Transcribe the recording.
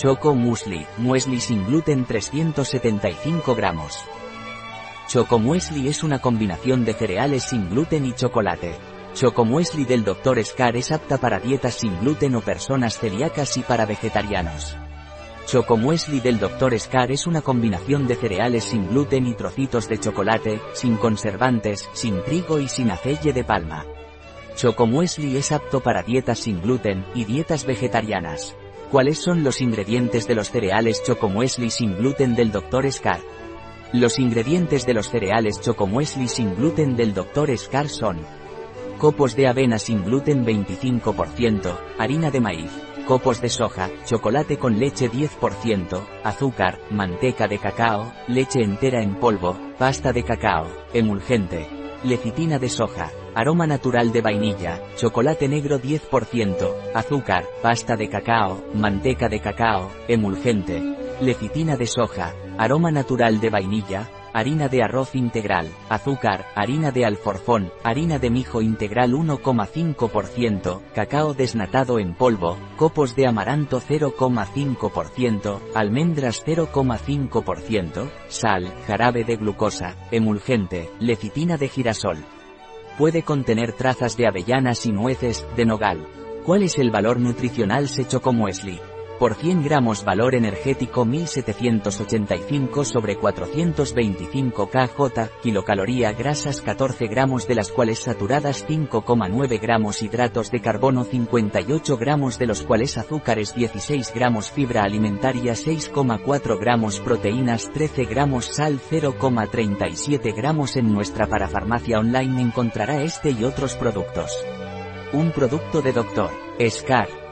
Choco Muesli, muesli sin gluten 375 gramos. Choco Muesli es una combinación de cereales sin gluten y chocolate. Choco Muesli del Dr. Scar es apta para dietas sin gluten o personas celíacas y para vegetarianos. Choco Muesli del Dr. Scar es una combinación de cereales sin gluten y trocitos de chocolate, sin conservantes, sin trigo y sin aceite de palma. Choco Muesli es apto para dietas sin gluten y dietas vegetarianas. ¿Cuáles son los ingredientes de los cereales Chocomuesli sin gluten del Dr. Scar? Los ingredientes de los cereales Chocomuesli sin gluten del Dr. Scar son copos de avena sin gluten 25%, harina de maíz, copos de soja, chocolate con leche 10%, azúcar, manteca de cacao, leche entera en polvo, pasta de cacao, emulgente, lecitina de soja, aroma natural de vainilla, chocolate negro 10%, azúcar, pasta de cacao, manteca de cacao, emulgente, lecitina de soja, aroma natural de vainilla, harina de arroz integral, azúcar, harina de alforfón, harina de mijo integral 1,5%, cacao desnatado en polvo, copos de amaranto 0,5%, almendras 0,5%, sal, jarabe de glucosa, emulgente, lecitina de girasol. Puede contener trazas de avellanas y nueces, de nogal. ¿Cuál es el valor nutricional secho como muesli? Por 100 gramos valor energético 1785 sobre 425 kJ, kilocaloría grasas 14 gramos de las cuales saturadas 5,9 gramos hidratos de carbono 58 gramos de los cuales azúcares 16 gramos fibra alimentaria 6,4 gramos proteínas 13 gramos sal 0,37 gramos en nuestra parafarmacia online encontrará este y otros productos. Un producto de Dr. Scar